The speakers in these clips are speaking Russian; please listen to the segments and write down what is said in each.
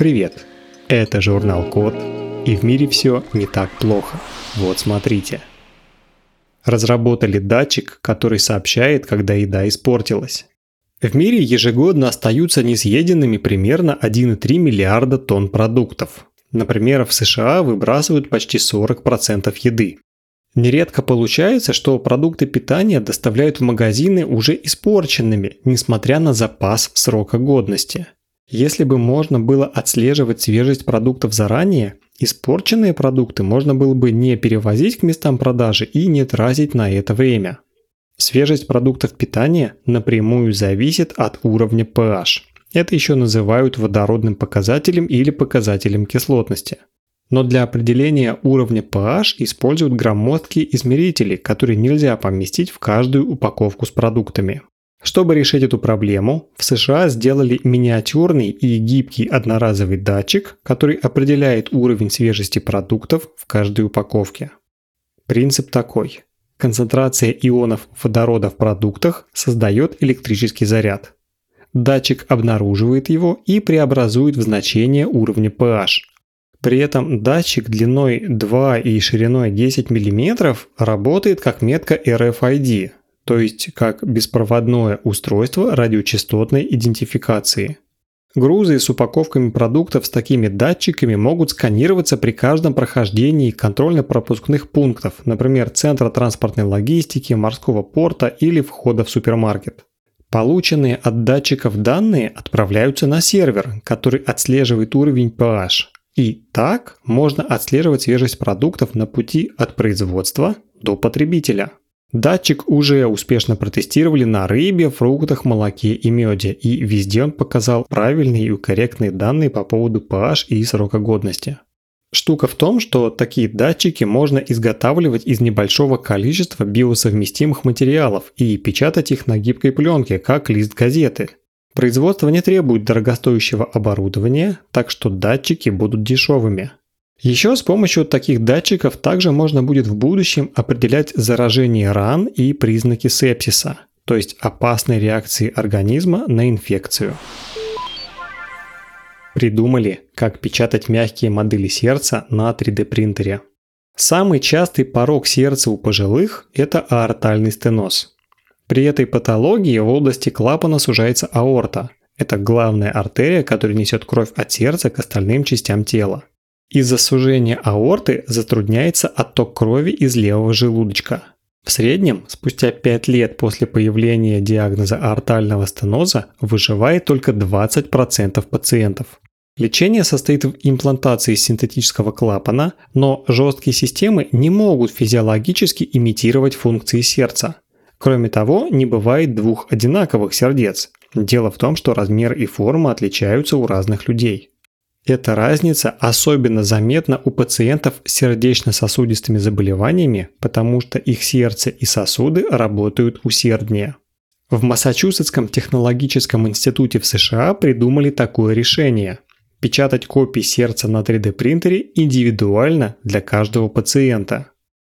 Привет! Это журнал Код, и в мире все не так плохо. Вот смотрите. Разработали датчик, который сообщает, когда еда испортилась. В мире ежегодно остаются несъеденными примерно 1,3 миллиарда тонн продуктов. Например, в США выбрасывают почти 40% еды. Нередко получается, что продукты питания доставляют в магазины уже испорченными, несмотря на запас срока годности. Если бы можно было отслеживать свежесть продуктов заранее, испорченные продукты можно было бы не перевозить к местам продажи и не тратить на это время. Свежесть продуктов питания напрямую зависит от уровня pH. Это еще называют водородным показателем или показателем кислотности. Но для определения уровня pH используют громоздкие измерители, которые нельзя поместить в каждую упаковку с продуктами. Чтобы решить эту проблему, в США сделали миниатюрный и гибкий одноразовый датчик, который определяет уровень свежести продуктов в каждой упаковке. Принцип такой. Концентрация ионов водорода в продуктах создает электрический заряд. Датчик обнаруживает его и преобразует в значение уровня pH. При этом датчик длиной 2 и шириной 10 мм работает как метка RFID, то есть как беспроводное устройство радиочастотной идентификации. Грузы с упаковками продуктов с такими датчиками могут сканироваться при каждом прохождении контрольно-пропускных пунктов, например, центра транспортной логистики, морского порта или входа в супермаркет. Полученные от датчиков данные отправляются на сервер, который отслеживает уровень pH. И так можно отслеживать свежесть продуктов на пути от производства до потребителя. Датчик уже успешно протестировали на рыбе, фруктах, молоке и меде, и везде он показал правильные и корректные данные по поводу pH и срока годности. Штука в том, что такие датчики можно изготавливать из небольшого количества биосовместимых материалов и печатать их на гибкой пленке, как лист газеты. Производство не требует дорогостоящего оборудования, так что датчики будут дешевыми. Еще с помощью таких датчиков также можно будет в будущем определять заражение ран и признаки сепсиса, то есть опасной реакции организма на инфекцию. Придумали, как печатать мягкие модели сердца на 3D принтере. Самый частый порог сердца у пожилых – это аортальный стеноз. При этой патологии в области клапана сужается аорта. Это главная артерия, которая несет кровь от сердца к остальным частям тела. Из-за сужения аорты затрудняется отток крови из левого желудочка. В среднем, спустя 5 лет после появления диагноза аортального стеноза, выживает только 20% пациентов. Лечение состоит в имплантации синтетического клапана, но жесткие системы не могут физиологически имитировать функции сердца. Кроме того, не бывает двух одинаковых сердец. Дело в том, что размер и форма отличаются у разных людей. Эта разница особенно заметна у пациентов с сердечно-сосудистыми заболеваниями, потому что их сердце и сосуды работают усерднее. В Массачусетском технологическом институте в США придумали такое решение – печатать копии сердца на 3D принтере индивидуально для каждого пациента.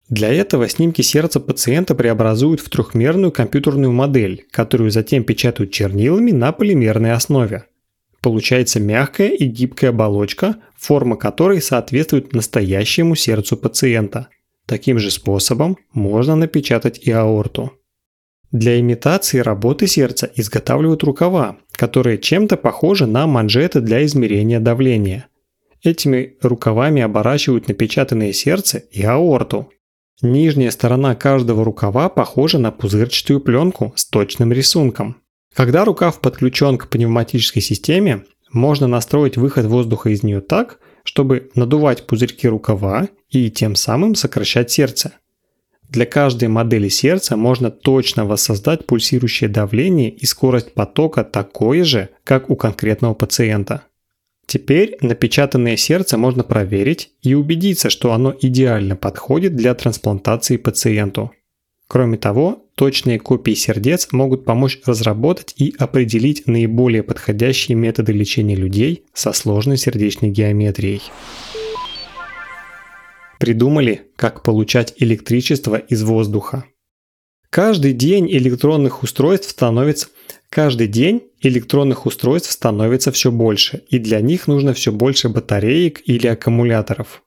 Для этого снимки сердца пациента преобразуют в трехмерную компьютерную модель, которую затем печатают чернилами на полимерной основе – Получается мягкая и гибкая оболочка, форма которой соответствует настоящему сердцу пациента. Таким же способом можно напечатать и аорту. Для имитации работы сердца изготавливают рукава, которые чем-то похожи на манжеты для измерения давления. Этими рукавами оборачивают напечатанное сердце и аорту. Нижняя сторона каждого рукава похожа на пузырчатую пленку с точным рисунком. Когда рукав подключен к пневматической системе, можно настроить выход воздуха из нее так, чтобы надувать пузырьки рукава и тем самым сокращать сердце. Для каждой модели сердца можно точно воссоздать пульсирующее давление и скорость потока такое же, как у конкретного пациента. Теперь напечатанное сердце можно проверить и убедиться, что оно идеально подходит для трансплантации пациенту. Кроме того, точные копии сердец могут помочь разработать и определить наиболее подходящие методы лечения людей со сложной сердечной геометрией. Придумали, как получать электричество из воздуха. Каждый день электронных устройств становится Каждый день электронных устройств становится все больше, и для них нужно все больше батареек или аккумуляторов.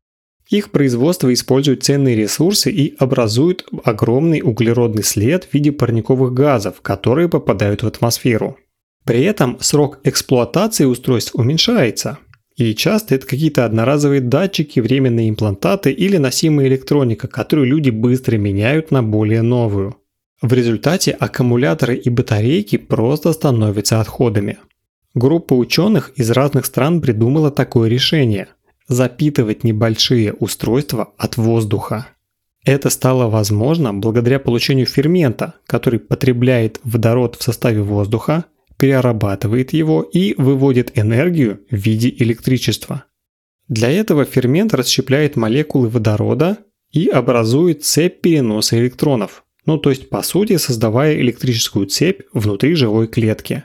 Их производство использует ценные ресурсы и образует огромный углеродный след в виде парниковых газов, которые попадают в атмосферу. При этом срок эксплуатации устройств уменьшается. И часто это какие-то одноразовые датчики, временные имплантаты или носимая электроника, которую люди быстро меняют на более новую. В результате аккумуляторы и батарейки просто становятся отходами. Группа ученых из разных стран придумала такое решение – запитывать небольшие устройства от воздуха. Это стало возможно благодаря получению фермента, который потребляет водород в составе воздуха, перерабатывает его и выводит энергию в виде электричества. Для этого фермент расщепляет молекулы водорода и образует цепь переноса электронов, ну то есть по сути создавая электрическую цепь внутри живой клетки.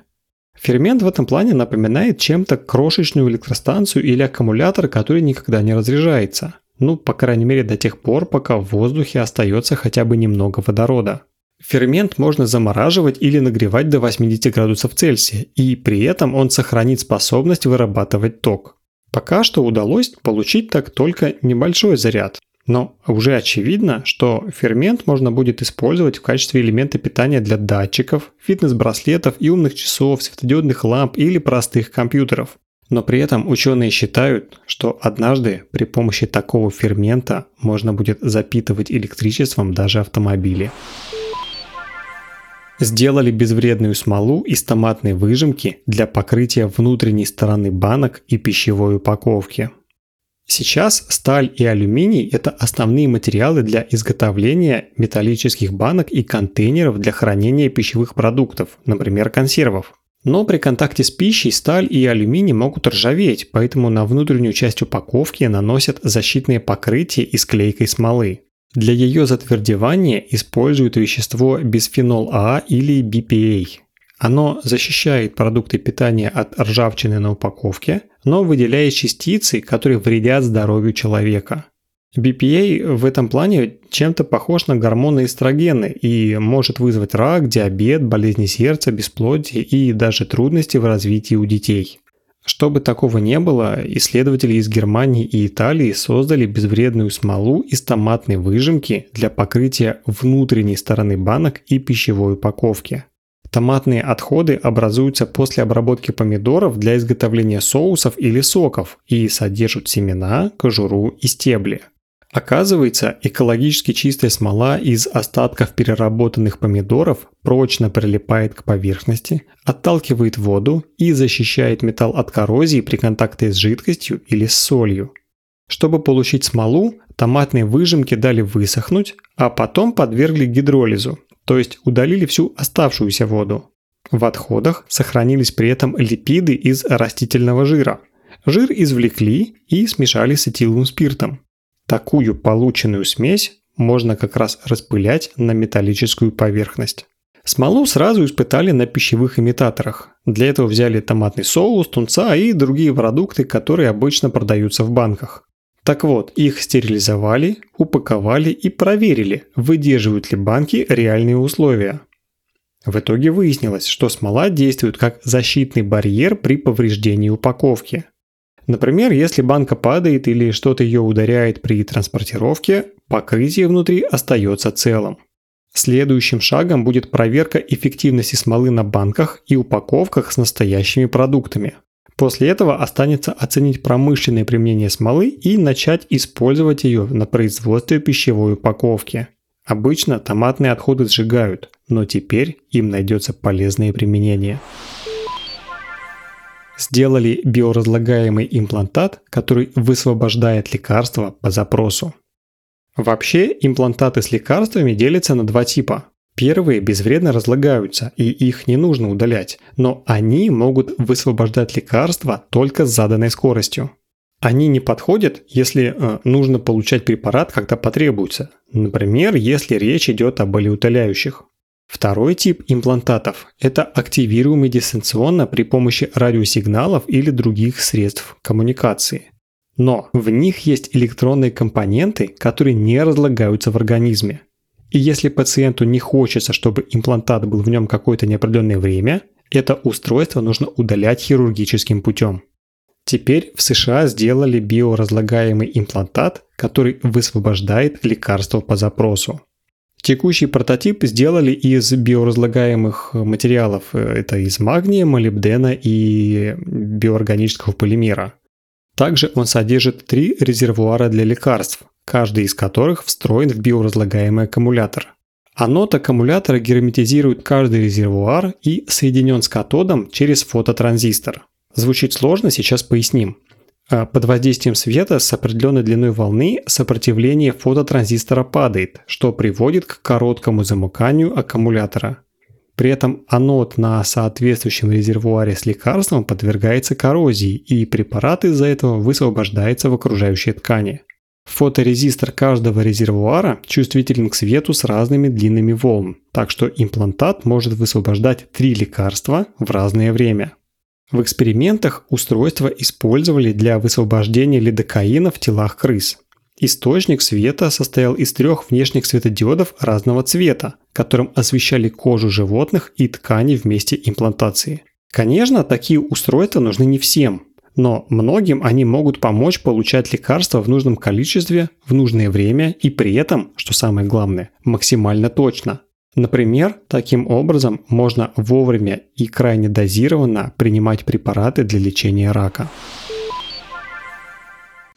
Фермент в этом плане напоминает чем-то крошечную электростанцию или аккумулятор, который никогда не разряжается. Ну, по крайней мере, до тех пор, пока в воздухе остается хотя бы немного водорода. Фермент можно замораживать или нагревать до 80 градусов Цельсия, и при этом он сохранит способность вырабатывать ток. Пока что удалось получить так только небольшой заряд, но уже очевидно, что фермент можно будет использовать в качестве элемента питания для датчиков, фитнес-браслетов и умных часов, светодиодных ламп или простых компьютеров. Но при этом ученые считают, что однажды при помощи такого фермента можно будет запитывать электричеством даже автомобили. Сделали безвредную смолу из томатной выжимки для покрытия внутренней стороны банок и пищевой упаковки – Сейчас сталь и алюминий – это основные материалы для изготовления металлических банок и контейнеров для хранения пищевых продуктов, например, консервов. Но при контакте с пищей сталь и алюминий могут ржаветь, поэтому на внутреннюю часть упаковки наносят защитное покрытие из клейкой смолы. Для ее затвердевания используют вещество бисфенол А или BPA. Оно защищает продукты питания от ржавчины на упаковке, но выделяет частицы, которые вредят здоровью человека. BPA в этом плане чем-то похож на гормоны эстрогены и может вызвать рак, диабет, болезни сердца, бесплодие и даже трудности в развитии у детей. Чтобы такого не было, исследователи из Германии и Италии создали безвредную смолу из томатной выжимки для покрытия внутренней стороны банок и пищевой упаковки. Томатные отходы образуются после обработки помидоров для изготовления соусов или соков и содержат семена, кожуру и стебли. Оказывается, экологически чистая смола из остатков переработанных помидоров прочно прилипает к поверхности, отталкивает воду и защищает металл от коррозии при контакте с жидкостью или с солью. Чтобы получить смолу, томатные выжимки дали высохнуть, а потом подвергли гидролизу, то есть удалили всю оставшуюся воду. В отходах сохранились при этом липиды из растительного жира. Жир извлекли и смешали с этиловым спиртом. Такую полученную смесь можно как раз распылять на металлическую поверхность. Смолу сразу испытали на пищевых имитаторах. Для этого взяли томатный соус, тунца и другие продукты, которые обычно продаются в банках. Так вот, их стерилизовали, упаковали и проверили, выдерживают ли банки реальные условия. В итоге выяснилось, что смола действует как защитный барьер при повреждении упаковки. Например, если банка падает или что-то ее ударяет при транспортировке, покрытие внутри остается целым. Следующим шагом будет проверка эффективности смолы на банках и упаковках с настоящими продуктами. После этого останется оценить промышленное применение смолы и начать использовать ее на производстве пищевой упаковки. Обычно томатные отходы сжигают, но теперь им найдется полезное применение. Сделали биоразлагаемый имплантат, который высвобождает лекарства по запросу. Вообще имплантаты с лекарствами делятся на два типа Первые безвредно разлагаются, и их не нужно удалять, но они могут высвобождать лекарства только с заданной скоростью. Они не подходят, если э, нужно получать препарат, когда потребуется. Например, если речь идет о болеутоляющих. Второй тип имплантатов – это активируемый дистанционно при помощи радиосигналов или других средств коммуникации. Но в них есть электронные компоненты, которые не разлагаются в организме. И если пациенту не хочется, чтобы имплантат был в нем какое-то неопределенное время, это устройство нужно удалять хирургическим путем. Теперь в США сделали биоразлагаемый имплантат, который высвобождает лекарство по запросу. Текущий прототип сделали из биоразлагаемых материалов. Это из магния, молибдена и биоорганического полимера. Также он содержит три резервуара для лекарств, каждый из которых встроен в биоразлагаемый аккумулятор. Анод аккумулятора герметизирует каждый резервуар и соединен с катодом через фототранзистор. Звучит сложно, сейчас поясним. А, под воздействием света с определенной длиной волны сопротивление фототранзистора падает, что приводит к короткому замыканию аккумулятора. При этом анод на соответствующем резервуаре с лекарством подвергается коррозии, и препарат из-за этого высвобождается в окружающие ткани. Фоторезистор каждого резервуара чувствителен к свету с разными длинами волн, так что имплантат может высвобождать три лекарства в разное время. В экспериментах устройство использовали для высвобождения лидокаина в телах крыс. Источник света состоял из трех внешних светодиодов разного цвета, которым освещали кожу животных и ткани в месте имплантации. Конечно, такие устройства нужны не всем, но многим они могут помочь получать лекарства в нужном количестве, в нужное время и при этом, что самое главное, максимально точно. Например, таким образом можно вовремя и крайне дозированно принимать препараты для лечения рака.